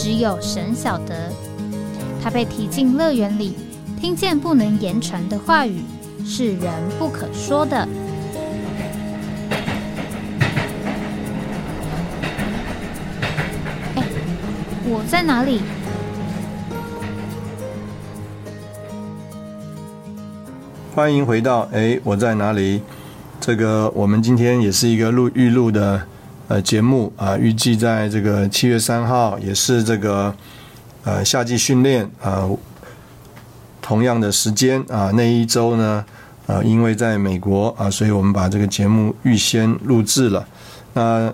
只有神晓得，他被提进乐园里，听见不能言传的话语，是人不可说的。哎，我在哪里？欢迎回到哎，我在哪里？这个我们今天也是一个录预录的。呃，节目啊，预计在这个七月三号，也是这个呃夏季训练啊，同样的时间啊，那一周呢，呃，因为在美国啊，所以我们把这个节目预先录制了。那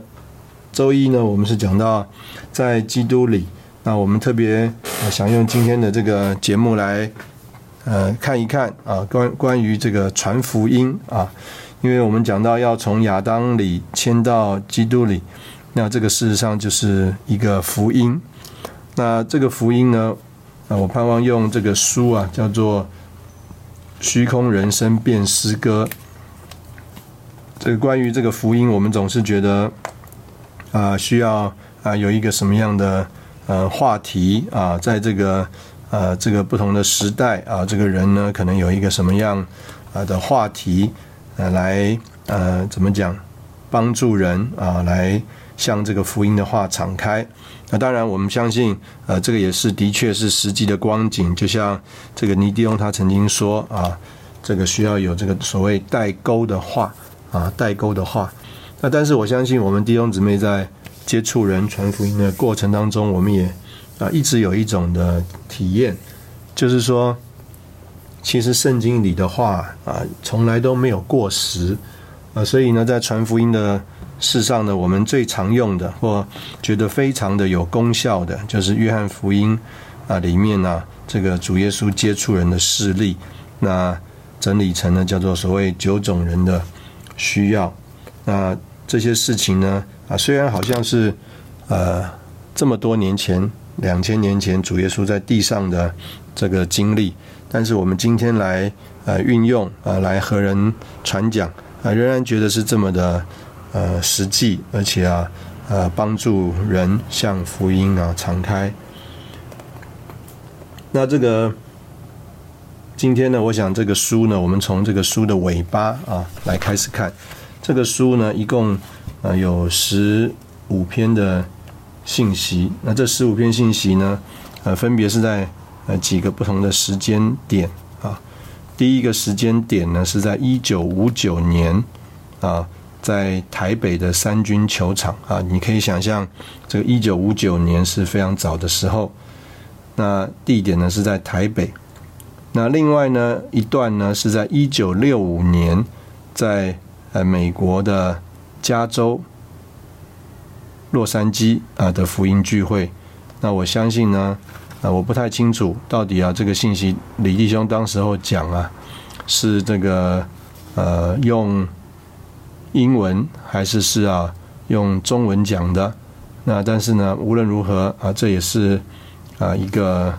周一呢，我们是讲到在基督里，那我们特别想用今天的这个节目来呃看一看啊，关关于这个传福音啊。因为我们讲到要从亚当里迁到基督里，那这个事实上就是一个福音。那这个福音呢，啊，我盼望用这个书啊，叫做《虚空人生变诗歌》。这个关于这个福音，我们总是觉得啊，需要啊有一个什么样的呃话题啊，在这个呃这个不同的时代啊，这个人呢，可能有一个什么样啊的话题。呃，来呃，怎么讲？帮助人啊，来向这个福音的话敞开。那当然，我们相信，呃，这个也是的确是实际的光景。就像这个尼迪翁他曾经说啊，这个需要有这个所谓代沟的话啊，代沟的话。那但是我相信，我们弟兄姊妹在接触人传福音的过程当中，我们也啊一直有一种的体验，就是说。其实圣经里的话啊，从来都没有过时啊，所以呢，在传福音的事上呢，我们最常用的或觉得非常的有功效的，就是约翰福音啊里面呢，这个主耶稣接触人的事例，那整理成呢叫做所谓九种人的需要。那这些事情呢啊，虽然好像是呃这么多年前，两千年前主耶稣在地上的这个经历。但是我们今天来呃运用啊来和人传讲啊，仍然觉得是这么的呃实际，而且啊呃帮助人向福音啊敞开。那这个今天呢，我想这个书呢，我们从这个书的尾巴啊来开始看。这个书呢，一共呃有十五篇的信息。那这十五篇信息呢，呃分别是在。呃，几个不同的时间点啊。第一个时间点呢，是在一九五九年啊，在台北的三军球场啊。你可以想象，这个一九五九年是非常早的时候。那地点呢是在台北。那另外呢一段呢是在一九六五年，在呃美国的加州洛杉矶啊的福音聚会。那我相信呢。啊，我不太清楚到底啊，这个信息李弟兄当时候讲啊，是这个呃用英文还是是啊用中文讲的？那但是呢，无论如何啊，这也是啊一个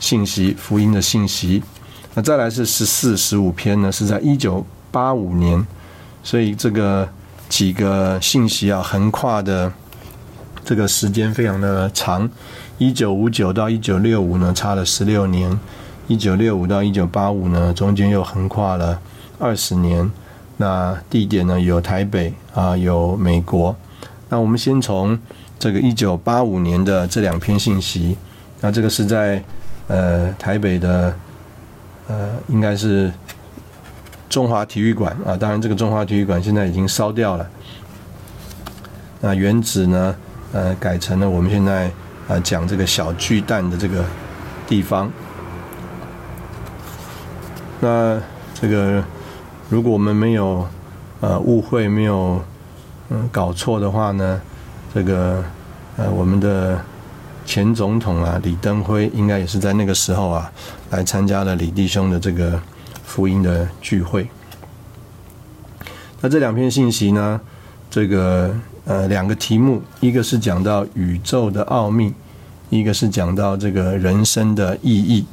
信息，福音的信息。那再来是十四、十五篇呢，是在一九八五年，所以这个几个信息啊，横跨的这个时间非常的长。一九五九到一九六五呢，差了十六年；一九六五到一九八五呢，中间又横跨了二十年。那地点呢，有台北啊，有美国。那我们先从这个一九八五年的这两篇信息。那这个是在呃台北的呃，应该是中华体育馆啊。当然，这个中华体育馆现在已经烧掉了。那原址呢，呃，改成了我们现在。啊，讲这个小巨蛋的这个地方。那这个，如果我们没有呃误会，没有嗯搞错的话呢，这个呃我们的前总统啊李登辉应该也是在那个时候啊来参加了李弟兄的这个福音的聚会。那这两篇信息呢，这个呃两个题目，一个是讲到宇宙的奥秘，一个是讲到这个人生的意义。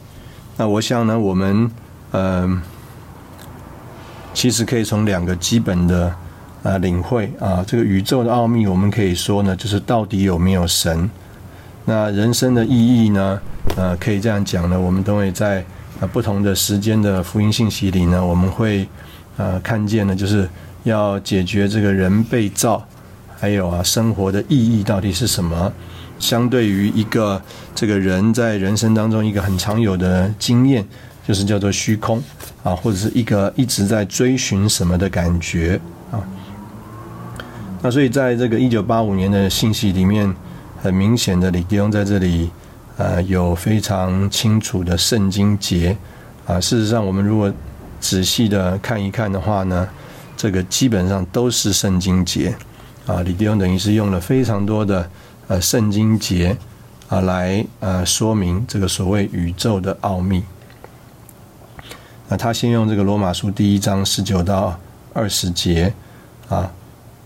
那我想呢，我们嗯。其实可以从两个基本的啊领会啊，这个宇宙的奥秘，我们可以说呢，就是到底有没有神？那人生的意义呢？呃，可以这样讲呢，我们都会在啊不同的时间的福音信息里呢，我们会呃看见呢，就是要解决这个人被造，还有啊生活的意义到底是什么？相对于一个这个人在人生当中一个很常有的经验。就是叫做虚空啊，或者是一个一直在追寻什么的感觉啊。那所以在这个一九八五年的信息里面，很明显的李弟兄在这里呃有非常清楚的圣经节啊。事实上，我们如果仔细的看一看的话呢，这个基本上都是圣经节啊。李弟兄等于是用了非常多的呃圣经节啊来呃说明这个所谓宇宙的奥秘。那他先用这个罗马书第一章十九到二十节啊，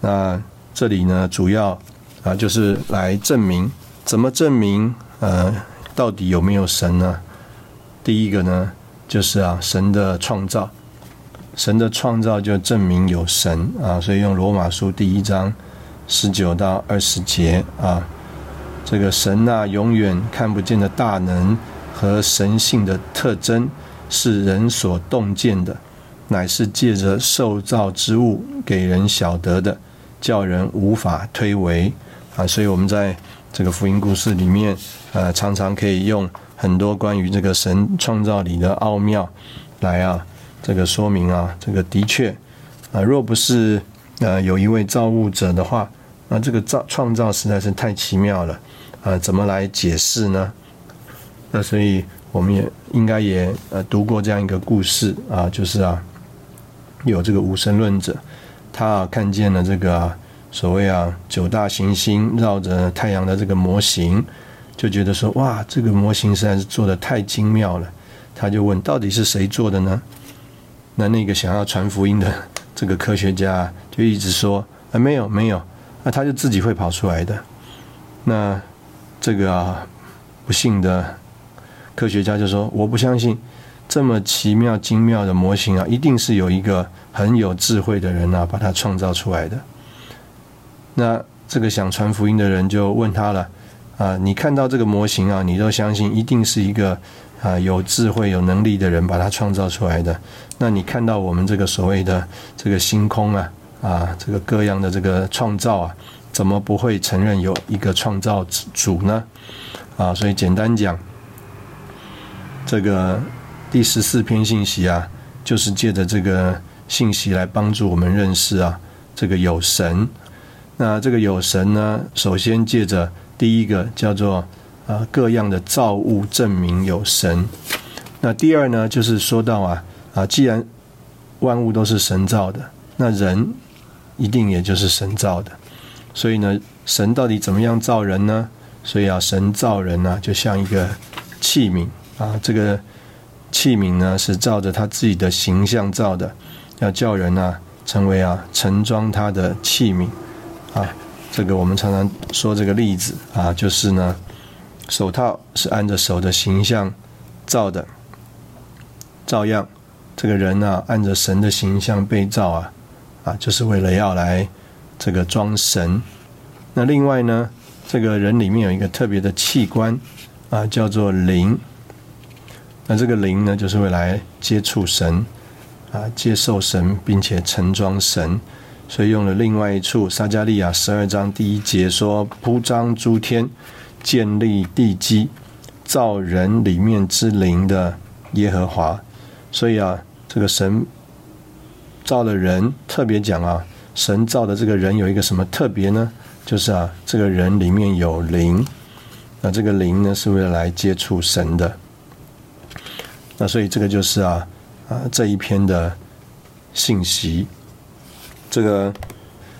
那这里呢主要啊就是来证明怎么证明呃到底有没有神呢？第一个呢就是啊神的创造，神的创造就证明有神啊，所以用罗马书第一章十九到二十节啊，这个神啊永远看不见的大能和神性的特征。是人所洞见的，乃是借着受造之物给人晓得的，叫人无法推诿啊！所以我们在这个福音故事里面，呃，常常可以用很多关于这个神创造里的奥妙来啊，这个说明啊，这个的确啊，若不是呃有一位造物者的话，那这个造创造实在是太奇妙了啊！怎么来解释呢？那所以。我们也应该也呃读过这样一个故事啊，就是啊，有这个无神论者，他啊看见了这个所谓啊九大行星绕着太阳的这个模型，就觉得说哇，这个模型实在是做的太精妙了。他就问，到底是谁做的呢？那那个想要传福音的这个科学家就一直说啊，没有没有，那他就自己会跑出来的。那这个不幸的。科学家就说：“我不相信这么奇妙精妙的模型啊，一定是有一个很有智慧的人啊，把它创造出来的。”那这个想传福音的人就问他了：“啊，你看到这个模型啊，你都相信一定是一个啊有智慧有能力的人把它创造出来的？那你看到我们这个所谓的这个星空啊啊，这个各样的这个创造啊，怎么不会承认有一个创造主呢？啊，所以简单讲。”这个第十四篇信息啊，就是借着这个信息来帮助我们认识啊，这个有神。那这个有神呢，首先借着第一个叫做啊各样的造物证明有神。那第二呢，就是说到啊啊，既然万物都是神造的，那人一定也就是神造的。所以呢，神到底怎么样造人呢？所以啊，神造人呢，就像一个器皿。啊，这个器皿呢是照着他自己的形象造的，要叫人呢成为啊盛装他的器皿啊。这个我们常常说这个例子啊，就是呢手套是按着手的形象造的，照样这个人呢按着神的形象被造啊就是为了要来这个装神。那另外呢，这个人里面有一个特别的器官啊，叫做灵。那这个灵呢，就是会来接触神，啊，接受神，并且盛装神，所以用了另外一处撒加利亚十二章第一节说：“铺张诸天，建立地基，造人里面之灵的耶和华。”所以啊，这个神造了人，特别讲啊，神造的这个人有一个什么特别呢？就是啊，这个人里面有灵，那这个灵呢，是为了来接触神的。那所以这个就是啊啊这一篇的信息，这个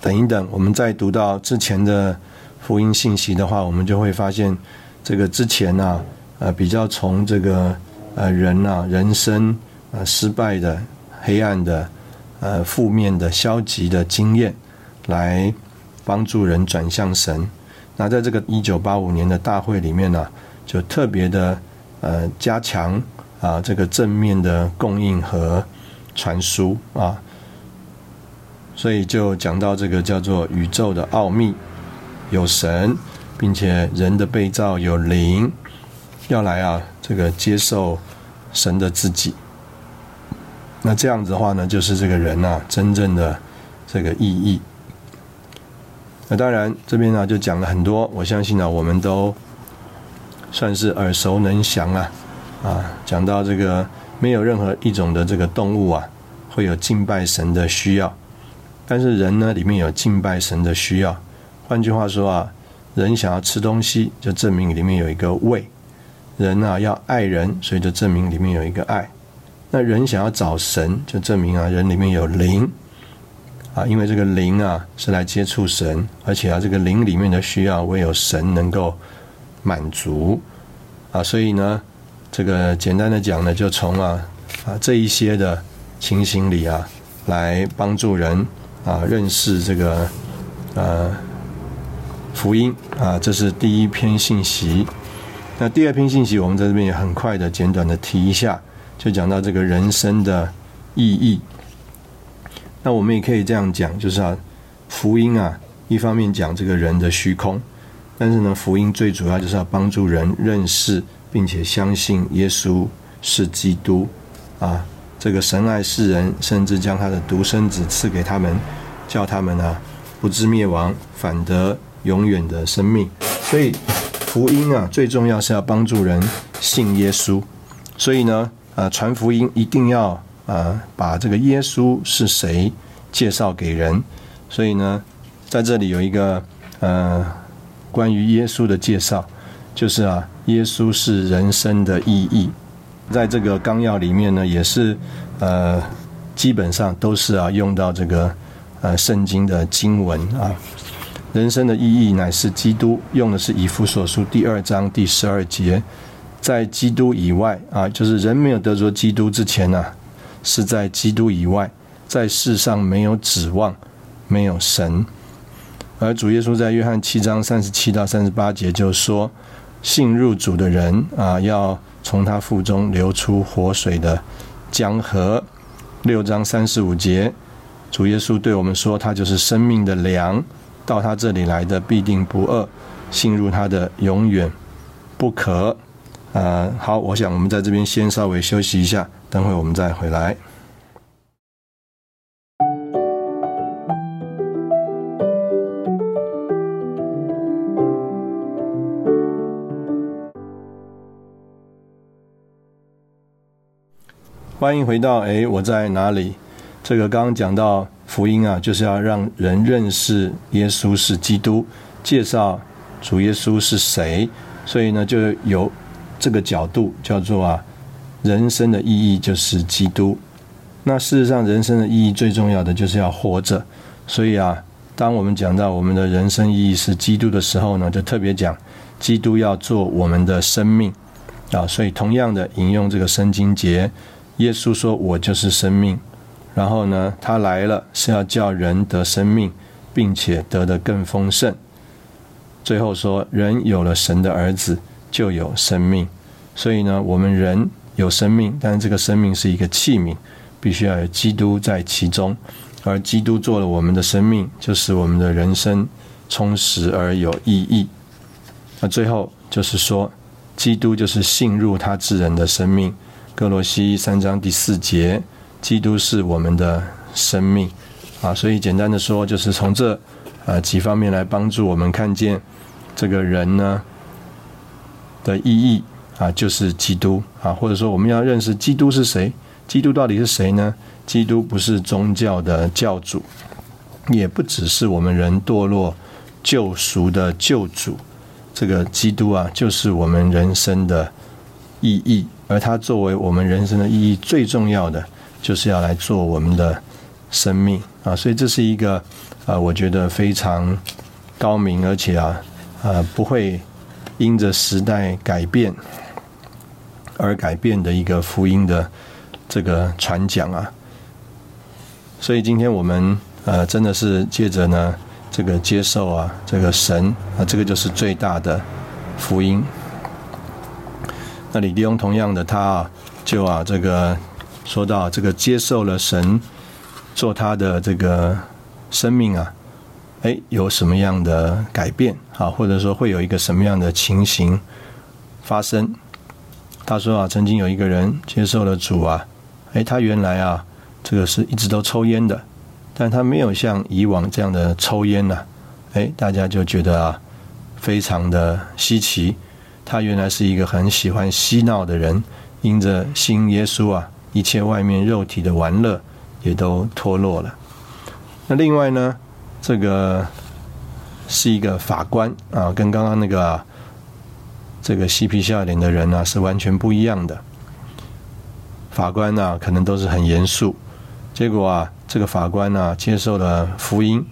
等一等，我们再读到之前的福音信息的话，我们就会发现这个之前呢，呃，比较从这个呃人啊人生啊失败的、黑暗的、呃负面的、消极的经验，来帮助人转向神。那在这个一九八五年的大会里面呢，就特别的呃加强啊这个正面的供应和传输啊，所以就讲到这个叫做宇宙的奥秘，有神。并且人的被造有灵，要来啊，这个接受神的自己。那这样子的话呢，就是这个人呐，真正的这个意义。那当然这边呢就讲了很多，我相信呢我们都算是耳熟能详啊啊，讲到这个没有任何一种的这个动物啊会有敬拜神的需要，但是人呢里面有敬拜神的需要。换句话说啊。人想要吃东西，就证明里面有一个胃；人啊要爱人，所以就证明里面有一个爱。那人想要找神，就证明啊人里面有灵啊，因为这个灵啊是来接触神，而且啊这个灵里面的需要唯有神能够满足啊。所以呢，这个简单的讲呢，就从啊啊这一些的情形里啊，来帮助人啊认识这个呃。福音啊，这是第一篇信息。那第二篇信息，我们在这边也很快的、简短的提一下，就讲到这个人生的意义。那我们也可以这样讲，就是啊，福音啊，一方面讲这个人的虚空，但是呢，福音最主要就是要帮助人认识并且相信耶稣是基督啊。这个神爱世人，甚至将他的独生子赐给他们，叫他们啊不至灭亡，反得。永远的生命，所以福音啊，最重要是要帮助人信耶稣。所以呢，啊，传福音一定要啊，把这个耶稣是谁介绍给人。所以呢，在这里有一个呃，关于耶稣的介绍，就是啊，耶稣是人生的意义。在这个纲要里面呢，也是呃，基本上都是啊，用到这个呃圣经的经文啊。人生的意义乃是基督，用的是以弗所书第二章第十二节，在基督以外啊，就是人没有得着基督之前呢，是在基督以外，在世上没有指望，没有神。而主耶稣在约翰七章三十七到三十八节就说，信入主的人啊，要从他腹中流出活水的江河。六章三十五节，主耶稣对我们说，他就是生命的粮。到他这里来的必定不饿，信入他的永远不可。呃，好，我想我们在这边先稍微休息一下，等会我们再回来。欢迎回到哎，我在哪里？这个刚刚讲到。福音啊，就是要让人认识耶稣是基督，介绍主耶稣是谁。所以呢，就有这个角度叫做啊，人生的意义就是基督。那事实上，人生的意义最重要的就是要活着。所以啊，当我们讲到我们的人生意义是基督的时候呢，就特别讲基督要做我们的生命啊。所以同样的引用这个圣经节，耶稣说：“我就是生命。”然后呢，他来了是要叫人得生命，并且得的更丰盛。最后说，人有了神的儿子，就有生命。所以呢，我们人有生命，但是这个生命是一个器皿，必须要有基督在其中。而基督做了我们的生命，就使我们的人生充实而有意义。那最后就是说，基督就是信入他之人的生命。哥罗西三章第四节。基督是我们的生命啊，所以简单的说，就是从这啊几方面来帮助我们看见这个人呢的意义啊，就是基督啊，或者说我们要认识基督是谁？基督到底是谁呢？基督不是宗教的教主，也不只是我们人堕落救赎的救主。这个基督啊，就是我们人生的意义，而他作为我们人生的意义最重要的。就是要来做我们的生命啊，所以这是一个啊，我觉得非常高明，而且啊，呃，不会因着时代改变而改变的一个福音的这个传讲啊。所以今天我们呃真的是借着呢这个接受啊这个神啊这个就是最大的福音。那李弟兄同样的他啊就啊这个说到这个接受了神做他的这个生命啊，哎有什么样的改变啊或者说会有一个什么样的情形发生？他说啊曾经有一个人接受了主啊，哎他原来啊。这个是一直都抽烟的，但他没有像以往这样的抽烟呢。哎，大家就觉得啊，非常的稀奇。他原来是一个很喜欢嬉闹的人，因着信耶稣啊，一切外面肉体的玩乐也都脱落了。那另外呢，这个是一个法官啊，跟刚刚那个这个嬉皮笑脸的人呢是完全不一样的。法官呢，可能都是很严肃。结果啊，这个法官呢接受了福音，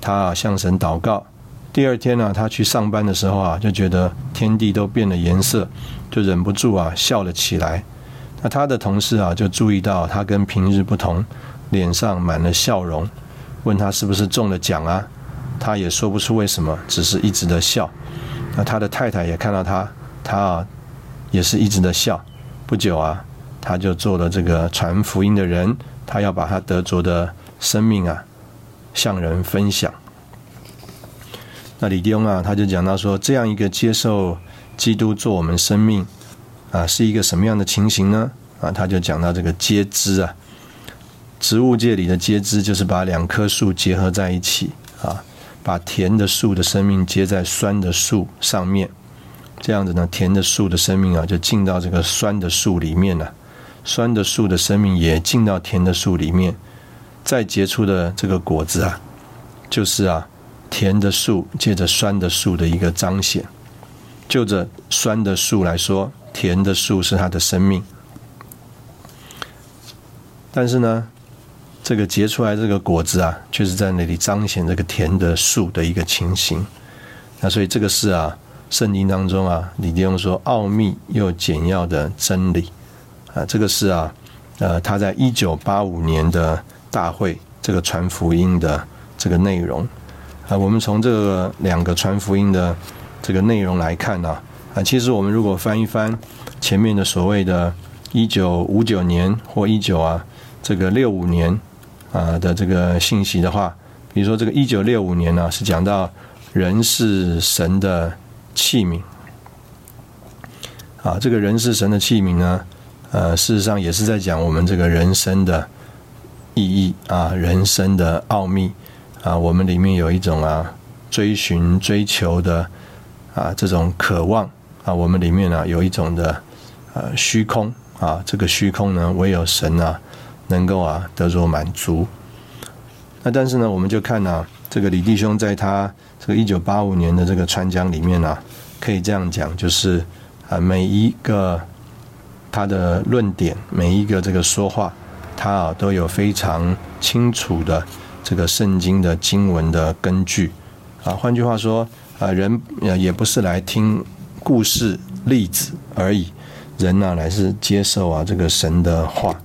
他啊向神祷告。第二天呢，他去上班的时候啊，就觉得天地都变了颜色，就忍不住啊笑了起来。那他的同事啊就注意到他跟平日不同，脸上满了笑容，问他是不是中了奖啊？他也说不出为什么，只是一直的笑。那他的太太也看到他，他啊也是一直的笑。不久啊，他就做了这个传福音的人。他要把他得着的生命啊，向人分享。那李弟兄啊，他就讲到说，这样一个接受基督做我们生命啊，是一个什么样的情形呢？啊，他就讲到这个接枝啊，植物界里的接枝，就是把两棵树结合在一起啊，把甜的树的生命接在酸的树上面，这样子呢，甜的树的生命啊，就进到这个酸的树里面了。酸的树的生命也进到甜的树里面，再结出的这个果子啊，就是啊，甜的树借着酸的树的一个彰显。就着酸的树来说，甜的树是它的生命。但是呢，这个结出来这个果子啊，却是在那里彰显这个甜的树的一个情形。那所以这个是啊，圣经当中啊，李弟兄说奥秘又简要的真理。啊，这个是啊，呃，他在一九八五年的大会这个传福音的这个内容啊，我们从这两个传福音的这个内容来看呢，啊，其实我们如果翻一翻前面的所谓的一九五九年或一九啊这个六五年啊的这个信息的话，比如说这个一九六五年呢是讲到人是神的器皿。啊，这个人是神的器皿呢。呃，事实上也是在讲我们这个人生的意义啊，人生的奥秘。啊，我们里面有一种啊追寻、追求的啊这种渴望。啊，我们里面呢有一种的呃虚空。啊，这个虚空呢唯有神啊能够啊得着满足。那但是呢，我们就看呢，这个李弟兄在他这个一九八五年的这个传讲里面呢，可以这样讲，就是啊每一个。他的论点，每一个这个说话，他啊都有非常清楚的这个圣经的经文的根据啊。换句话说啊，人也不是来听故事例子而已，人呢来是接受啊这个神的话。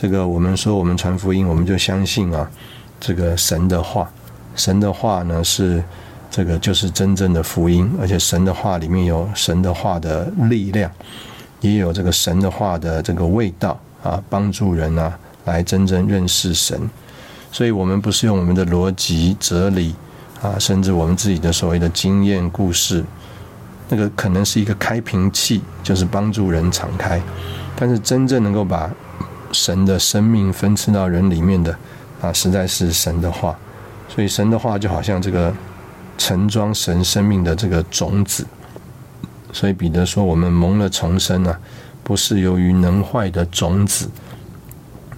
这个我们说我们传福音，我们就相信啊这个神的话，神的话呢是这个就是真正的福音，而且神的话里面有神的话的力量。也有这个神的话的这个味道啊，帮助人啊来真正认识神。所以，我们不是用我们的逻辑、哲理啊，甚至我们自己的所谓的经验、故事，那个可能是一个开瓶器，就是帮助人敞开。但是，真正能够把神的生命分赐到人里面的啊，实在是神的话。所以，神的话就好像这个盛装神生命的这个种子。所以彼得说：“我们蒙了重生啊，不是由于能坏的种子，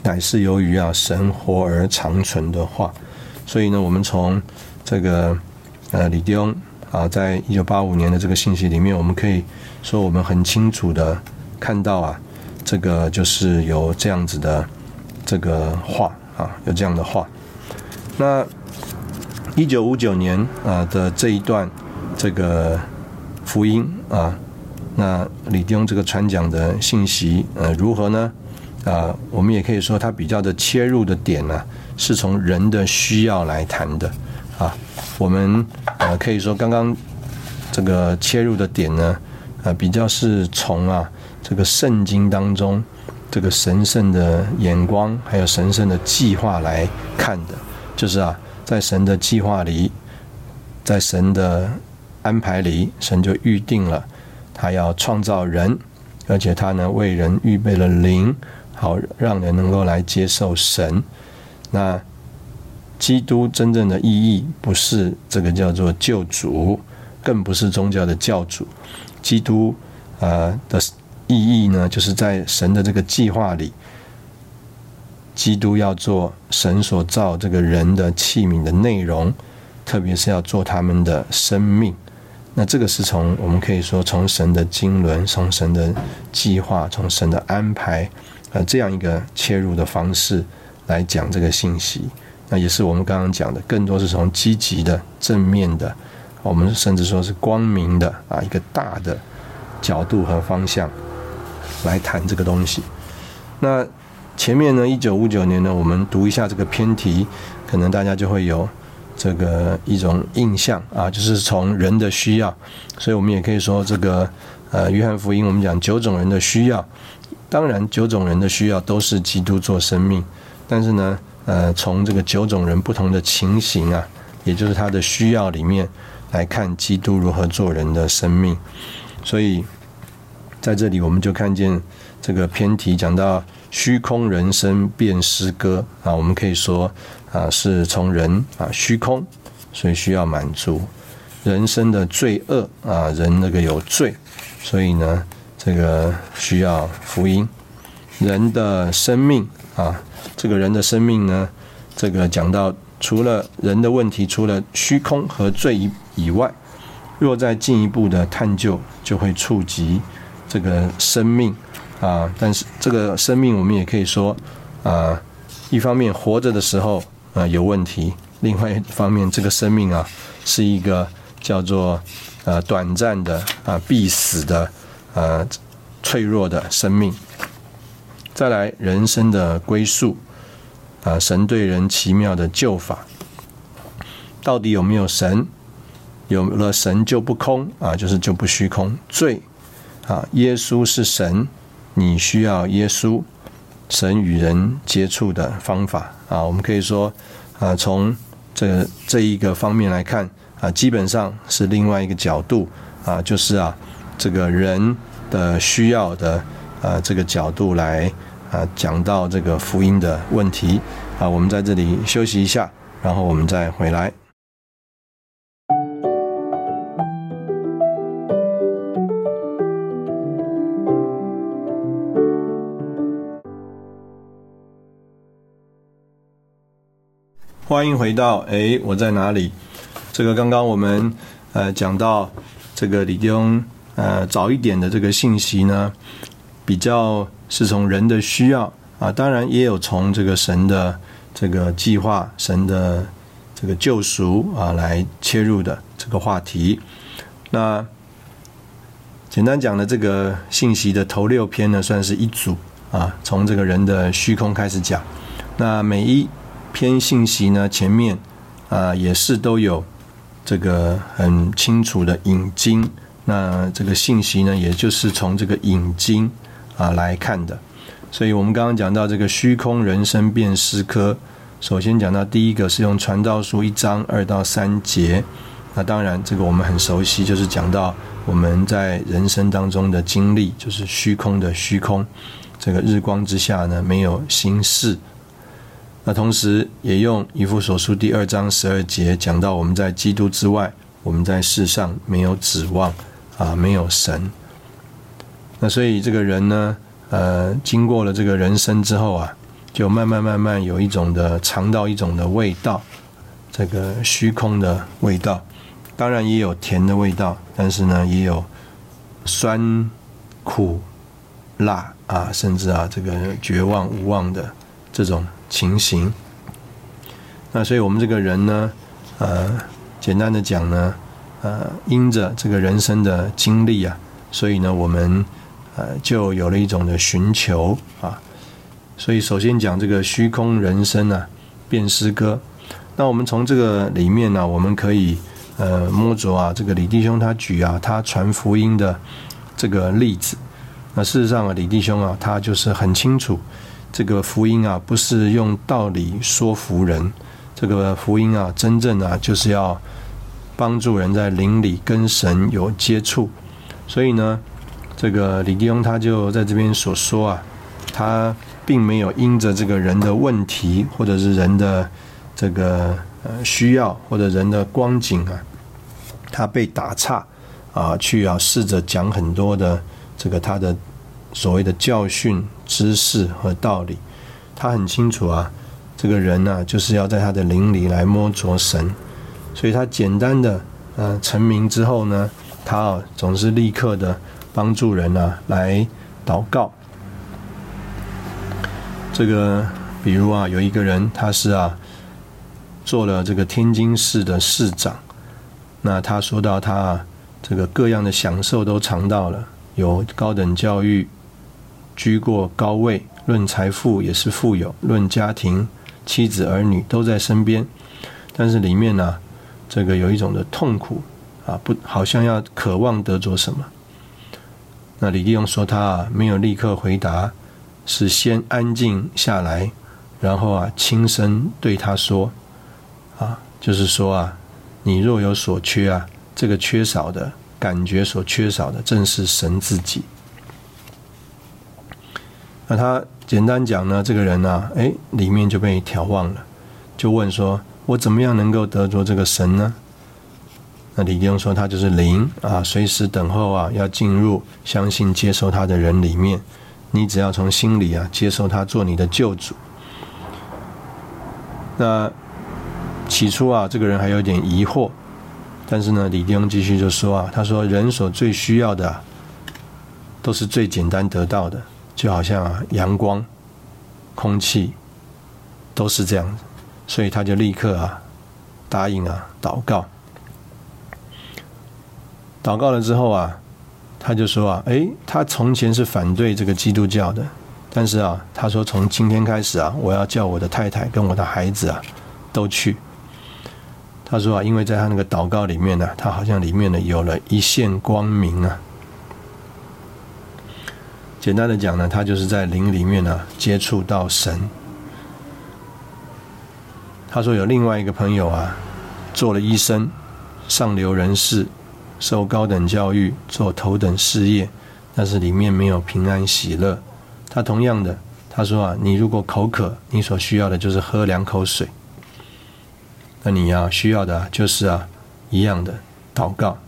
乃是由于啊神活而长存的话。所以呢，我们从这个呃李弟兄啊，在一九八五年的这个信息里面，我们可以说我们很清楚的看到啊，这个就是有这样子的这个话啊，有这样的话。那一九五九年啊的这一段这个。”福音啊。那李弟兄这个传讲的信息，呃，如何呢？啊，我们也可以说，他比较的切入的点呢，是从人的需要来谈的啊。我们呃可以说，刚刚这个切入的点呢，啊，比较是从啊这个圣经当中这个神圣的眼光，还有神圣的计划来看的，就是啊，在神的计划里，在神的安排里，神就预定了他要创造人，而且他呢为人预备了灵。好，让人能够来接受神。那基督真正的意义，不是这个叫做救主，更不是宗教的教主。基督啊的意义呢，就是在神的这个计划里，基督要做神所造这个人的器皿的内容，特别是要做他们的生命。那这个是从我们可以说，从神的经纶，从神的计划，从神的安排。呃，这样一个切入的方式来讲这个信息，那也是我们刚刚讲的，更多是从积极的、正面的，我们甚至说是光明的啊，一个大的角度和方向来谈这个东西。那前面呢，一九五九年呢，我们读一下这个偏题，可能大家就会有这个一种印象啊，就是从人的需要，所以我们也可以说这个呃，约翰福音我们讲九种人的需要。当然，九种人的需要都是基督做生命，但是呢，呃，从这个九种人不同的情形啊，也就是他的需要里面来看基督如何做人的生命。所以在这里，我们就看见这个偏题讲到虚空人生变诗歌啊，我们可以说啊，是从人啊虚空，所以需要满足人生的罪恶啊，人那个有罪，所以呢。这个需要福音，人的生命啊，这个人的生命呢，这个讲到除了人的问题，除了虚空和罪以以外，若再进一步的探究，就会触及这个生命啊。但是这个生命，我们也可以说啊，一方面活着的时候啊有问题，另外一方面，这个生命啊是一个叫做呃短暂的啊必死的。呃，脆弱的生命，再来人生的归宿，啊，神对人奇妙的救法，到底有没有神？有了神就不空啊，就是就不虚空。罪啊，耶稣是神，你需要耶稣。神与人接触的方法啊，我们可以说啊，从这这一个方面来看啊，基本上是另外一个角度啊，就是啊。这个人的需要的啊，这个角度来啊，讲到这个福音的问题啊，我们在这里休息一下，然后我们再回来。欢迎回到哎，我在哪里？这个刚刚我们呃讲到这个李弟兄。呃，早一点的这个信息呢，比较是从人的需要啊，当然也有从这个神的这个计划、神的这个救赎啊来切入的这个话题。那简单讲的这个信息的头六篇呢，算是一组啊，从这个人的虚空开始讲。那每一篇信息呢，前面啊也是都有这个很清楚的引经。那这个信息呢，也就是从这个引经啊来看的。所以我们刚刚讲到这个虚空人生变诗科，首先讲到第一个是用传道书一章二到三节。那当然这个我们很熟悉，就是讲到我们在人生当中的经历，就是虚空的虚空，这个日光之下呢没有心事。那同时也用以弗所书第二章十二节讲到我们在基督之外，我们在世上没有指望。啊，没有神，那所以这个人呢，呃，经过了这个人生之后啊，就慢慢慢慢有一种的尝到一种的味道，这个虚空的味道，当然也有甜的味道，但是呢，也有酸、苦、辣啊，甚至啊，这个绝望、无望的这种情形。那所以我们这个人呢，呃，简单的讲呢。呃，因着这个人生的经历啊，所以呢，我们呃就有了一种的寻求啊。所以首先讲这个虚空人生啊，变诗歌。那我们从这个里面呢，我们可以呃摸着啊，这个李弟兄他举啊，他传福音的这个例子。那事实上啊，李弟兄啊，他就是很清楚，这个福音啊，不是用道理说服人，这个福音啊，真正啊，就是要。帮助人在灵里跟神有接触，所以呢，这个李弟兄他就在这边所说啊，他并没有因着这个人的问题，或者是人的这个呃需要，或者人的光景啊，他被打岔啊，去啊试着讲很多的这个他的所谓的教训、知识和道理，他很清楚啊，这个人呢，就是要在他的灵里来摸着神。所以他简单的呃成名之后呢，他啊总是立刻的帮助人啊来祷告。这个比如啊有一个人他是啊做了这个天津市的市长，那他说到他啊这个各样的享受都尝到了，有高等教育，居过高位，论财富也是富有，论家庭妻子儿女都在身边，但是里面呢。这个有一种的痛苦啊，不好像要渴望得着什么。那李弟兄说他啊没有立刻回答，是先安静下来，然后啊轻声对他说啊，就是说啊，你若有所缺啊，这个缺少的感觉所缺少的正是神自己。那他简单讲呢，这个人呢，哎，里面就被眺望了，就问说。我怎么样能够得着这个神呢？那李弟兄说，他就是灵啊，随时等候啊，要进入相信接受他的人里面。你只要从心里啊接受他做你的救主。那起初啊，这个人还有点疑惑，但是呢，李弟兄继续就说啊，他说人所最需要的，都是最简单得到的，就好像啊阳光、空气，都是这样子。所以他就立刻啊答应啊祷告，祷告了之后啊，他就说啊，哎，他从前是反对这个基督教的，但是啊，他说从今天开始啊，我要叫我的太太跟我的孩子啊都去。他说啊，因为在他那个祷告里面呢，他好像里面呢有了一线光明啊。简单的讲呢，他就是在灵里面呢接触到神。他说有另外一个朋友啊，做了医生，上流人士，受高等教育，做头等事业，但是里面没有平安喜乐。他同样的，他说啊，你如果口渴，你所需要的就是喝两口水。那你要需要的就是啊，一样的祷告。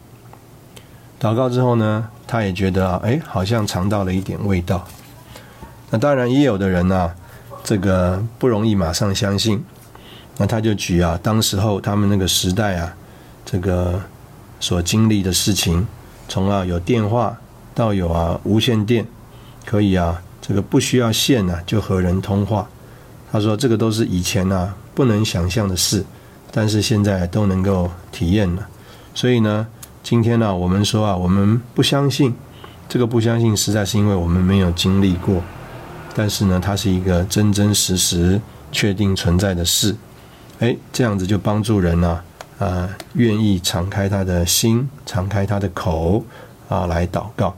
祷告之后呢，他也觉得啊，哎，好像尝到了一点味道。那当然也有的人呢，这个不容易马上相信。那他就举啊，当时候他们那个时代啊，这个所经历的事情，从啊有电话到有啊无线电，可以啊这个不需要线呢就和人通话。他说这个都是以前啊不能想象的事，但是现在都能够体验了。所以呢，今天呢我们说啊，我们不相信，这个不相信实在是因为我们没有经历过，但是呢，它是一个真真实实确定存在的事。哎，这样子就帮助人呢，啊，愿意敞开他的心，敞开他的口，啊，来祷告。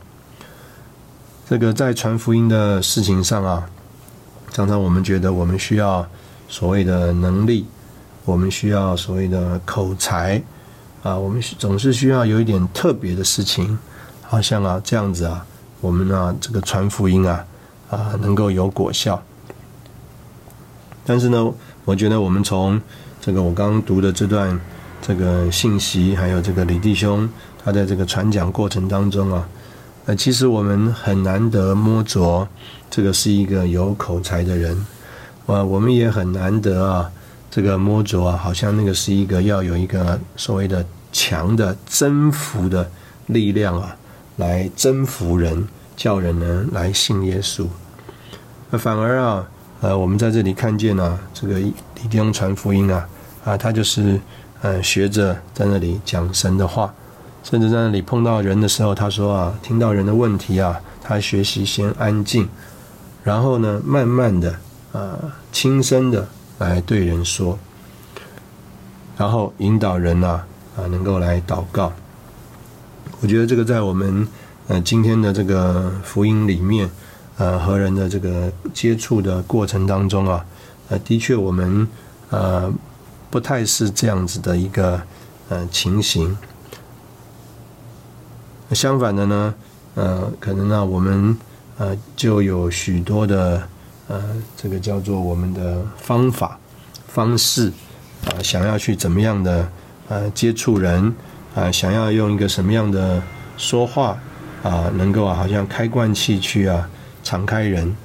这个在传福音的事情上啊，常常我们觉得我们需要所谓的能力，我们需要所谓的口才，啊，我们总是需要有一点特别的事情，好像啊这样子啊，我们呢这个传福音啊，啊，能够有果效。但是呢。我觉得我们从这个我刚刚读的这段这个信息，还有这个李弟兄他在这个传讲过程当中啊，呃，其实我们很难得摸着这个是一个有口才的人，啊，我们也很难得啊，这个摸着啊，好像那个是一个要有一个所谓的强的征服的力量啊，来征服人，叫人呢来信耶稣，那反而啊。呃，我们在这里看见呢，这个李弟兄传福音啊，啊，他就是呃学着在那里讲神的话，甚至在那里碰到人的时候，他说啊，听到人的问题啊，他学习先安静，然后呢，慢慢的啊，轻声的来对人说，然后引导人呐啊，能够来祷告。我觉得这个在我们呃今天的这个福音里面，呃和人的这个接触的过程当中啊，呃的确我们呃不太是这样子的一个呃情形。相反的呢，呃可能呢我们呃就有许多的呃这个叫做我们的方法方式啊，想要去怎么样的呃接触人。啊，想要用一个什么样的说话啊，能够啊，好像开罐器去啊，敞开人。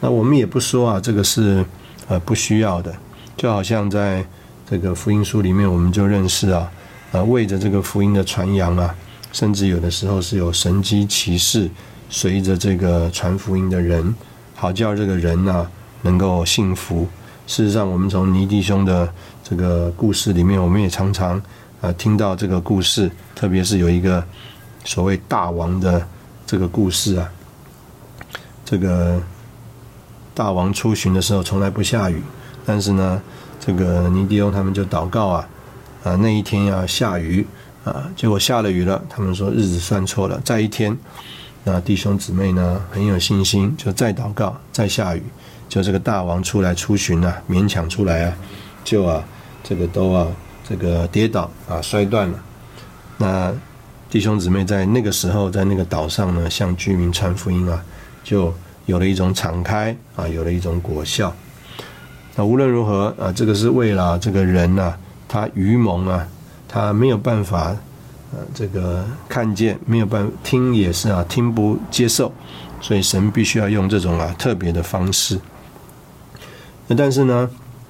那我们也不说啊，这个是呃不需要的。就好像在这个福音书里面，我们就认识啊，啊为着这个福音的传扬啊，甚至有的时候是有神机骑士随着这个传福音的人，好叫这个人呢能够幸福。事实上，我们从尼弟兄的这个故事里面，我们也常常。啊，听到这个故事，特别是有一个所谓大王的这个故事啊，这个大王出巡的时候从来不下雨，但是呢，这个尼迪兄他们就祷告啊，啊那一天要下雨啊，结果下了雨了，他们说日子算错了，再一天，那弟兄姊妹呢很有信心，就再祷告，再下雨，就这个大王出来出巡啊，勉强出来啊，就啊这个都啊。这个跌倒啊，摔断了。那弟兄姊妹在那个时候，在那个岛上呢，向居民传福音啊，就有了一种敞开啊，有了一种果效。那无论如何啊，这个是为了这个人呐，他愚蒙啊，他没有办法呃，这个看见，没有办听也是啊，听不接受，所以神必须要用这种啊特别的方式。那但是呢？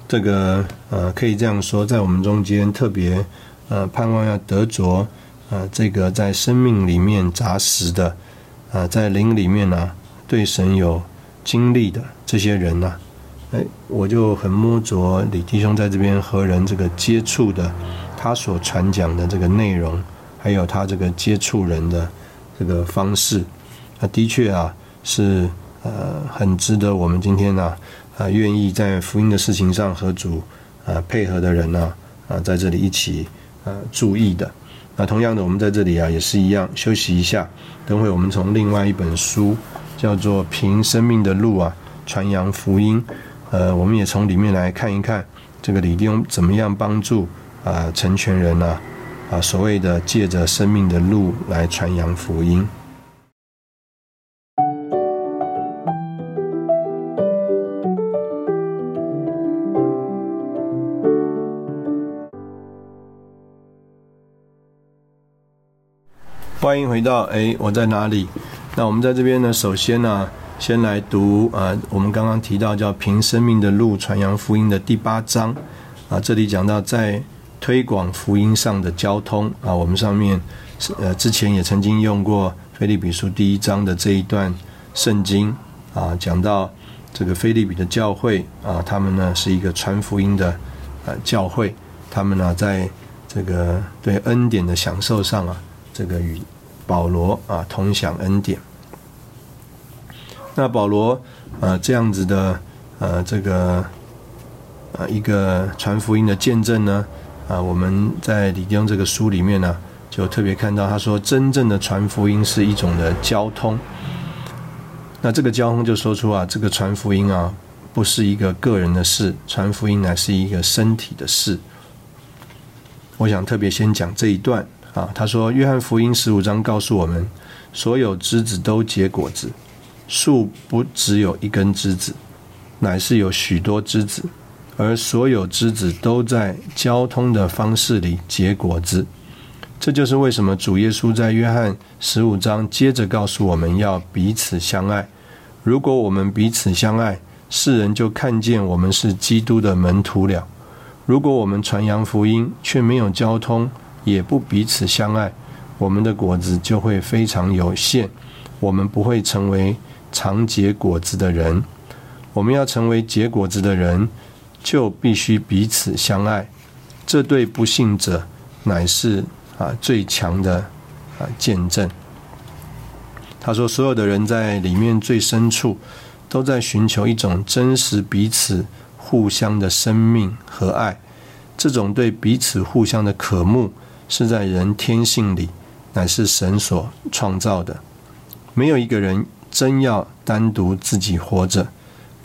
这个呃，可以这样说，在我们中间特别呃，盼望要得着呃，这个在生命里面扎实的啊，在灵里面呢，对神有经历的这些人呢，哎，我就很摸着李弟兄在这边和人这个接触的，他所传讲的这个内容，还有他这个接触人的这个方式，那的确啊，是呃，很值得我们今天呢。啊愿意在福音的事情上和主啊配合的人呢，啊，在这里一起啊注意的。那同样的，我们在这里啊也是一样，休息一下。等会我们从另外一本书叫做《凭生命的路》啊，传扬福音。呃，我们也从里面来看一看这个李弟兄怎么样帮助啊成全人呢？啊，所谓的借着生命的路来传扬福音。欢迎回到哎，我在哪里？那我们在这边呢，首先呢，先来读啊，我们刚刚提到叫“凭生命的路传扬福音”的第八章啊，这里讲到在推广福音上的交通啊，我们上面呃之前也曾经用过《菲利比书》第一章的这一段圣经啊，讲到这个菲利比的教会啊，他们呢是一个传福音的呃教会，他们呢在这个对恩典的享受上啊。这个与保罗啊同享恩典。那保罗呃这样子的呃这个呃一个传福音的见证呢啊我们在李丁这个书里面呢就特别看到他说真正的传福音是一种的交通。那这个交通就说出啊这个传福音啊不是一个个人的事，传福音乃是一个身体的事。我想特别先讲这一段。啊，他说：“约翰福音十五章告诉我们，所有枝子都结果子，树不只有一根枝子，乃是有许多枝子，而所有枝子都在交通的方式里结果子。这就是为什么主耶稣在约翰十五章接着告诉我们要彼此相爱。如果我们彼此相爱，世人就看见我们是基督的门徒了。如果我们传扬福音却没有交通，也不彼此相爱，我们的果子就会非常有限，我们不会成为常结果子的人。我们要成为结果子的人，就必须彼此相爱。这对不幸者乃是啊最强的啊见证。他说，所有的人在里面最深处，都在寻求一种真实彼此互相的生命和爱。这种对彼此互相的渴慕，是在人天性里，乃是神所创造的。没有一个人真要单独自己活着。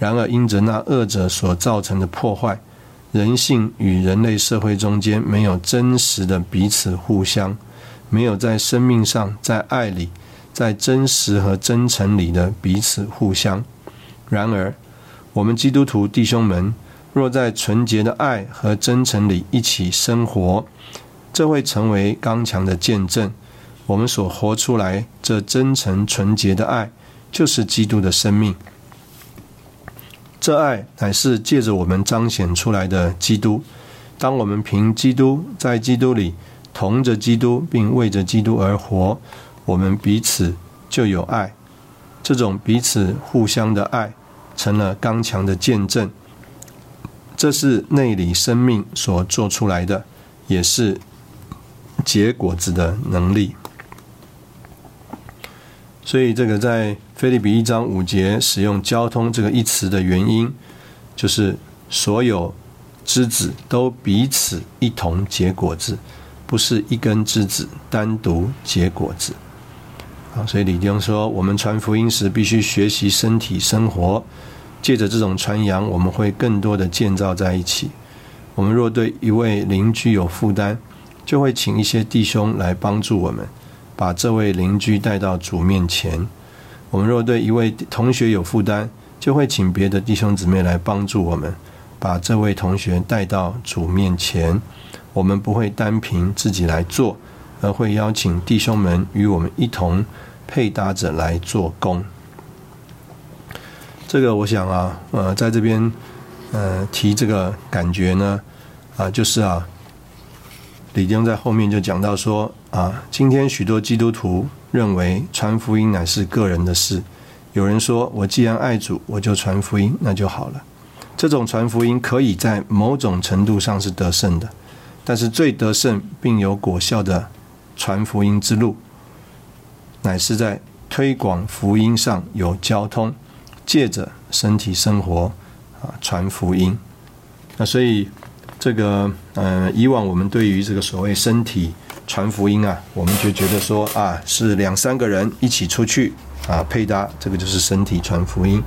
然而，因着那恶者所造成的破坏，人性与人类社会中间没有真实的彼此互相，没有在生命上、在爱里、在真实和真诚里的彼此互相。然而，我们基督徒弟兄们，若在纯洁的爱和真诚里一起生活，这会成为刚强的见证。我们所活出来这真诚纯洁的爱，就是基督的生命。这爱乃是借着我们彰显出来的基督。当我们凭基督在基督里同着基督，并为着基督而活，我们彼此就有爱。这种彼此互相的爱，成了刚强的见证。这是内里生命所做出来的，也是结果子的能力。所以，这个在菲利比一章五节使用“交通”这个一词的原因，就是所有枝子都彼此一同结果子，不是一根枝子单独结果子。啊，所以李弟兄说，我们传福音时必须学习身体生活，借着这种传扬，我们会更多的建造在一起。我们若对一位邻居有负担，就会请一些弟兄来帮助我们。把这位邻居带到主面前。我们若对一位同学有负担，就会请别的弟兄姊妹来帮助我们，把这位同学带到主面前。我们不会单凭自己来做，而会邀请弟兄们与我们一同配搭着来做工。这个我想啊，呃，在这边呃提这个感觉呢，啊，就是啊。李丁在后面就讲到说啊，今天许多基督徒认为传福音乃是个人的事。有人说，我既然爱主，我就传福音，那就好了。这种传福音可以在某种程度上是得胜的，但是最得胜并有果效的传福音之路，乃是在推广福音上有交通，借着身体生活啊传福音。那所以。这个呃，以往我们对于这个所谓身体传福音啊，我们就觉得说啊，是两三个人一起出去啊，配搭，这个就是身体传福音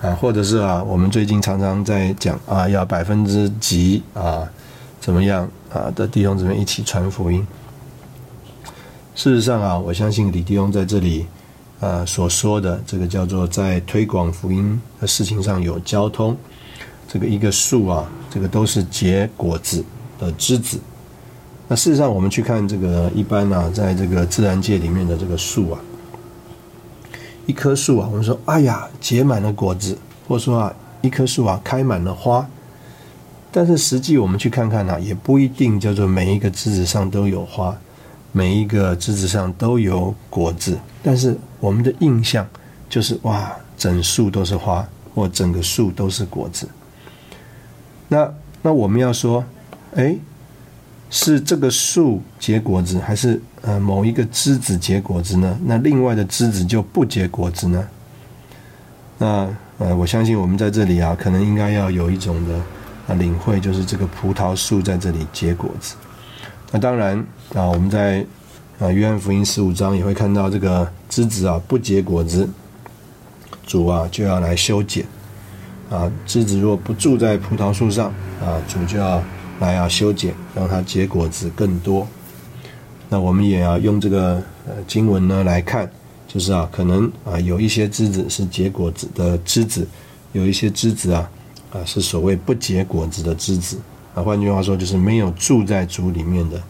啊，或者是啊，我们最近常常在讲啊，要百分之几啊，怎么样啊的弟兄姊妹一起传福音。事实上啊，我相信李弟兄在这里啊所说的这个叫做在推广福音的事情上有交通。这个一个树啊，这个都是结果子的枝子。那事实上，我们去看这个一般啊，在这个自然界里面的这个树啊，一棵树啊，我们说，哎呀，结满了果子，或者说啊，一棵树啊，开满了花。但是实际我们去看看呢，也不一定叫做每一个枝子上都有花，每一个枝子上都有果子。但是我们的印象就是哇，整树都是花，或整个树都是果子。那那我们要说，哎，是这个树结果子，还是呃某一个枝子结果子呢？那另外的枝子就不结果子呢？那呃，我相信我们在这里啊，可能应该要有一种的啊领会，就是这个葡萄树在这里结果子。那当然啊，我们在啊约翰福音十五章也会看到这个枝子啊不结果子，主啊就要来修剪。啊，枝子若不住在葡萄树上，啊，主就要来要修剪，让它结果子更多。那我们也要用这个呃经文呢来看，就是啊，可能啊有一些枝子是结果子的枝子，有一些枝子啊啊是所谓不结果子的枝子。啊，换句话说，就是没有住在主里面的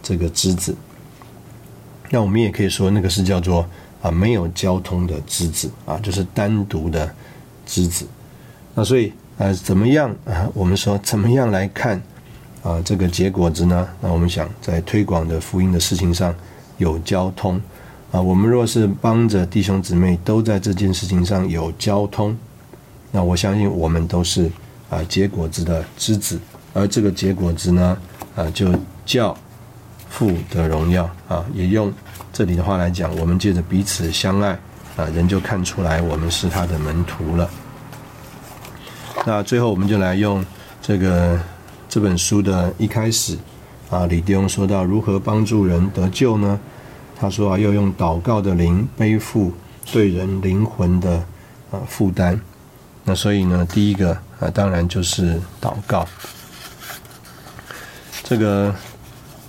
这个枝子。那我们也可以说，那个是叫做啊没有交通的枝子啊，就是单独的枝子。那所以呃，怎么样啊？我们说怎么样来看啊？这个结果子呢？那我们想在推广的福音的事情上有交通啊。我们若是帮着弟兄姊妹都在这件事情上有交通，那我相信我们都是啊结果子的枝子，而这个结果子呢啊，就叫父的荣耀啊。也用这里的话来讲，我们借着彼此相爱啊，人就看出来我们是他的门徒了。那最后，我们就来用这个这本书的一开始啊，李弟兄说到如何帮助人得救呢？他说啊，要用祷告的灵背负对人灵魂的啊负担。那所以呢，第一个啊，当然就是祷告。这个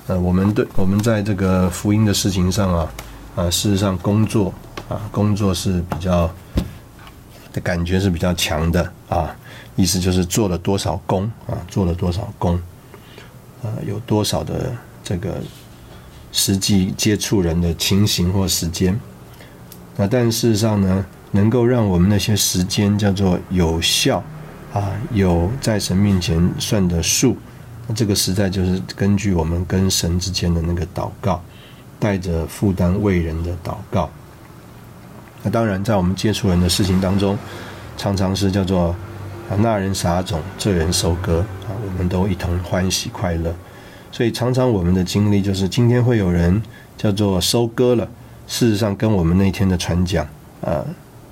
呃，我们对我们在这个福音的事情上啊啊，事实上工作啊，工作是比较的感觉是比较强的啊。意思就是做了多少功啊，做了多少功，呃，有多少的这个实际接触人的情形或时间。那但事实上呢，能够让我们那些时间叫做有效啊，有在神面前算的数。那这个实在就是根据我们跟神之间的那个祷告，带着负担为人的祷告。那当然，在我们接触人的事情当中，常常是叫做。啊，那人撒种，这人收割啊，我们都一同欢喜快乐。所以常常我们的经历就是，今天会有人叫做收割了。事实上，跟我们那天的传讲啊，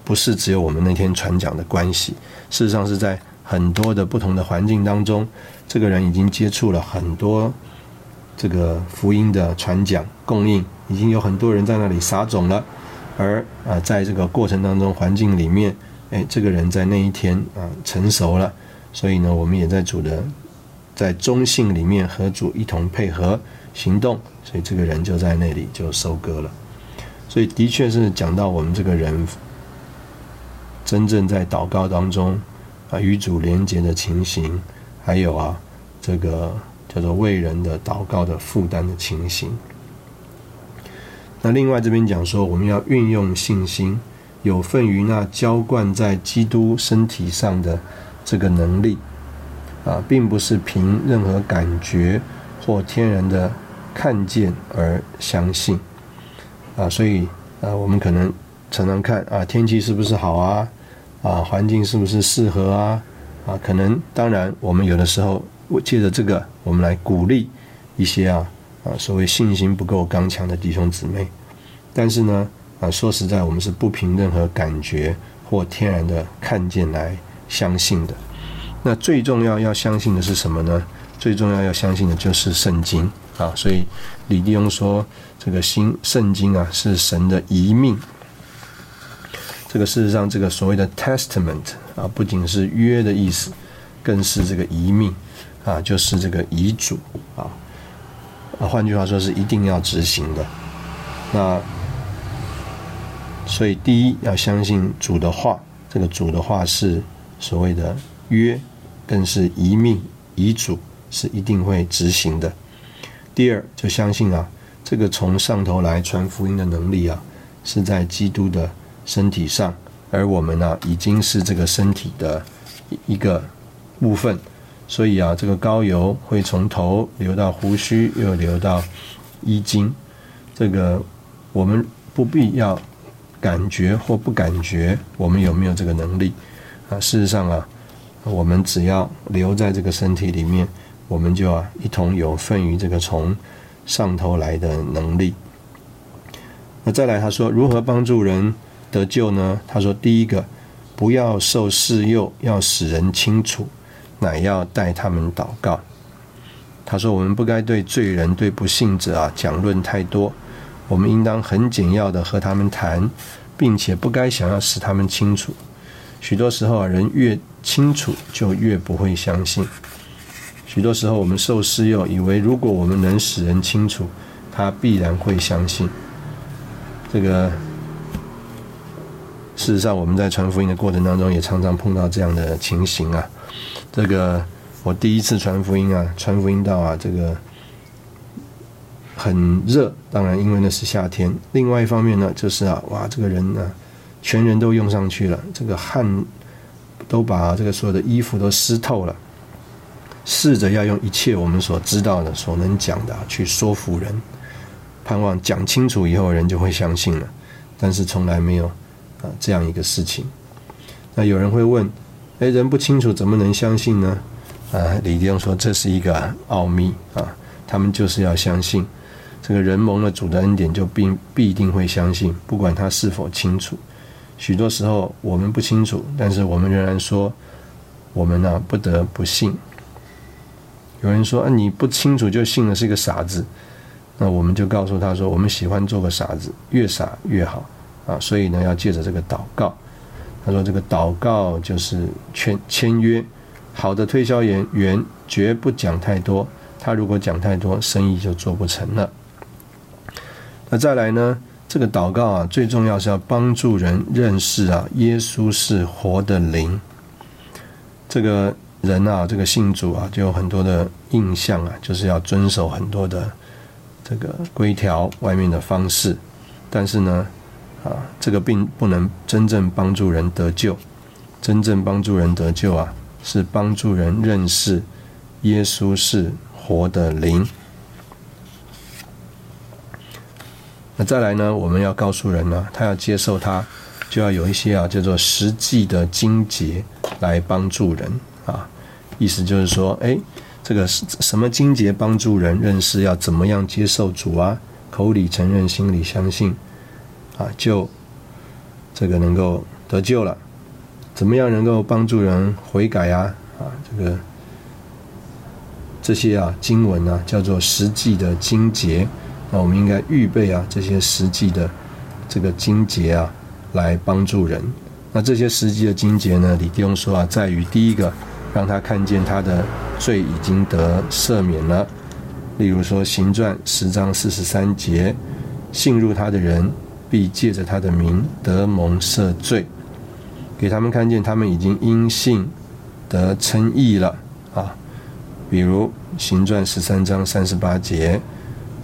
不是只有我们那天传讲的关系。事实上，是在很多的不同的环境当中，这个人已经接触了很多这个福音的传讲供应，已经有很多人在那里撒种了。而啊，在这个过程当中，环境里面。哎，这个人在那一天啊成熟了，所以呢，我们也在主的在中性里面和主一同配合行动，所以这个人就在那里就收割了。所以的确是讲到我们这个人真正在祷告当中啊与主连接的情形，还有啊这个叫做为人的祷告的负担的情形。那另外这边讲说，我们要运用信心。有份于那浇灌在基督身体上的这个能力啊，并不是凭任何感觉或天然的看见而相信。啊，所以啊，我们可能常常看啊，天气是不是好啊，啊，环境是不是适合啊，啊，可能当然，我们有的时候我借着这个，我们来鼓励一些啊啊，所谓信心不够刚强的弟兄姊妹，但是呢。啊，说实在，我们是不凭任何感觉或天然的看见来相信的。那最重要要相信的是什么呢？最重要要相信的就是圣经啊。所以李弟兄说，这个新圣经啊是神的遗命。这个事实上，这个所谓的 testament 啊，不仅是约的意思，更是这个遗命啊，就是这个遗嘱啊。啊，换句话说，是一定要执行的。那。所以，第一要相信主的话，这个主的话是所谓的约，更是遗命遗嘱，是一定会执行的。第二，就相信啊，这个从上头来传福音的能力啊，是在基督的身体上，而我们呢，已经是这个身体的一个部分。所以啊，这个膏油会从头流到胡须，又流到衣襟。这个我们不必要。感觉或不感觉，我们有没有这个能力？啊，事实上啊，我们只要留在这个身体里面，我们就啊一同有份于这个从上头来的能力。那再来，他说如何帮助人得救呢？他说，第一个，不要受试诱，要使人清楚，乃要带他们祷告。他说，我们不该对罪人、对不信者啊讲论太多。我们应当很简要的和他们谈，并且不该想要使他们清楚。许多时候啊，人越清楚就越不会相信。许多时候我们受施诱，以为如果我们能使人清楚，他必然会相信。这个事实上，我们在传福音的过程当中，也常常碰到这样的情形啊。这个我第一次传福音啊，传福音到啊，这个。很热，当然，因为那是夏天。另外一方面呢，就是啊，哇，这个人呢，全人都用上去了，这个汗都把这个所有的衣服都湿透了。试着要用一切我们所知道的、所能讲的去说服人，盼望讲清楚以后人就会相信了。但是从来没有啊这样一个事情。那有人会问：哎，人不清楚怎么能相信呢？啊，李弟兄说这是一个奥秘啊，他们就是要相信。这个人蒙了主的恩典，就必必定会相信，不管他是否清楚。许多时候我们不清楚，但是我们仍然说，我们呢不得不信。有人说啊，你不清楚就信了是一个傻子，那我们就告诉他说，我们喜欢做个傻子，越傻越好啊。所以呢，要借着这个祷告。他说这个祷告就是签签约。好的推销员员绝不讲太多，他如果讲太多，生意就做不成了。那再来呢？这个祷告啊，最重要是要帮助人认识啊，耶稣是活的灵。这个人啊，这个信主啊，就有很多的印象啊，就是要遵守很多的这个规条外面的方式。但是呢，啊，这个并不能真正帮助人得救。真正帮助人得救啊，是帮助人认识耶稣是活的灵。那再来呢？我们要告诉人呢，他要接受他，就要有一些啊叫做实际的经节来帮助人啊。意思就是说，哎，这个什么经节帮助人认识要怎么样接受主啊？口里承认，心里相信啊，就这个能够得救了。怎么样能够帮助人悔改啊？啊，这个这些啊经文呢，叫做实际的经节。那我们应该预备啊这些实际的这个经节啊，来帮助人。那这些实际的经节呢，李弟兄说啊，在于第一个，让他看见他的罪已经得赦免了。例如说，行传十章四十三节，信入他的人必借着他的名得蒙赦罪，给他们看见他们已经因信得称义了啊。比如行传十三章三十八节。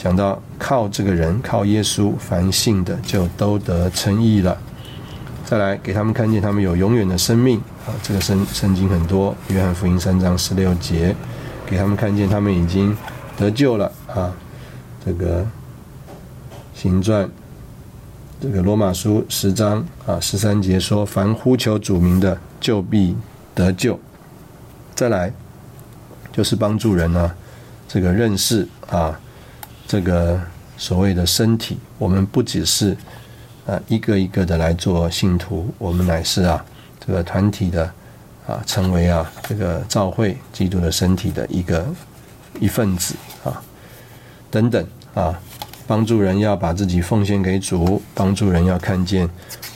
讲到靠这个人，靠耶稣，凡信的就都得称义了。再来给他们看见，他们有永远的生命啊！这个圣圣经很多，约翰福音三章十六节，给他们看见他们已经得救了啊！这个行传，这个罗马书十章啊十三节说，凡呼求主名的，就必得救。再来就是帮助人呢，这个认识啊。这个所谓的身体，我们不只是啊一个一个的来做信徒，我们乃是啊这个团体的啊成为啊这个教会基督的身体的一个一份子啊等等啊，帮助人要把自己奉献给主，帮助人要看见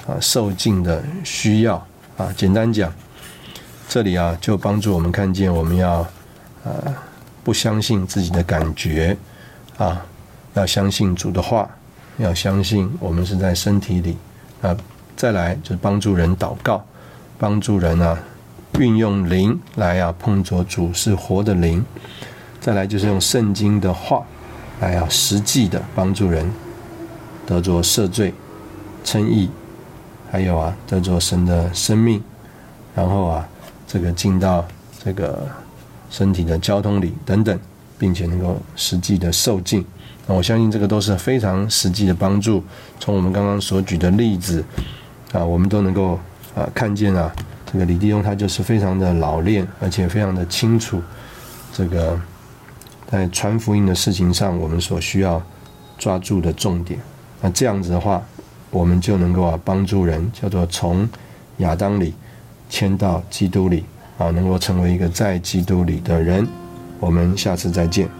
啊受尽的需要啊。简单讲，这里啊就帮助我们看见，我们要啊不相信自己的感觉。啊，要相信主的话，要相信我们是在身体里啊。再来就是帮助人祷告，帮助人啊，运用灵来啊碰着主是活的灵。再来就是用圣经的话来啊实际的帮助人得着赦罪、称义，还有啊得着神的生命，然后啊这个进到这个身体的交通里等等。并且能够实际的受尽，那我相信这个都是非常实际的帮助。从我们刚刚所举的例子啊，我们都能够啊看见啊，这个李弟兄他就是非常的老练，而且非常的清楚这个在传福音的事情上，我们所需要抓住的重点。那这样子的话，我们就能够啊帮助人，叫做从亚当里迁到基督里啊，能够成为一个在基督里的人。我们下次再见。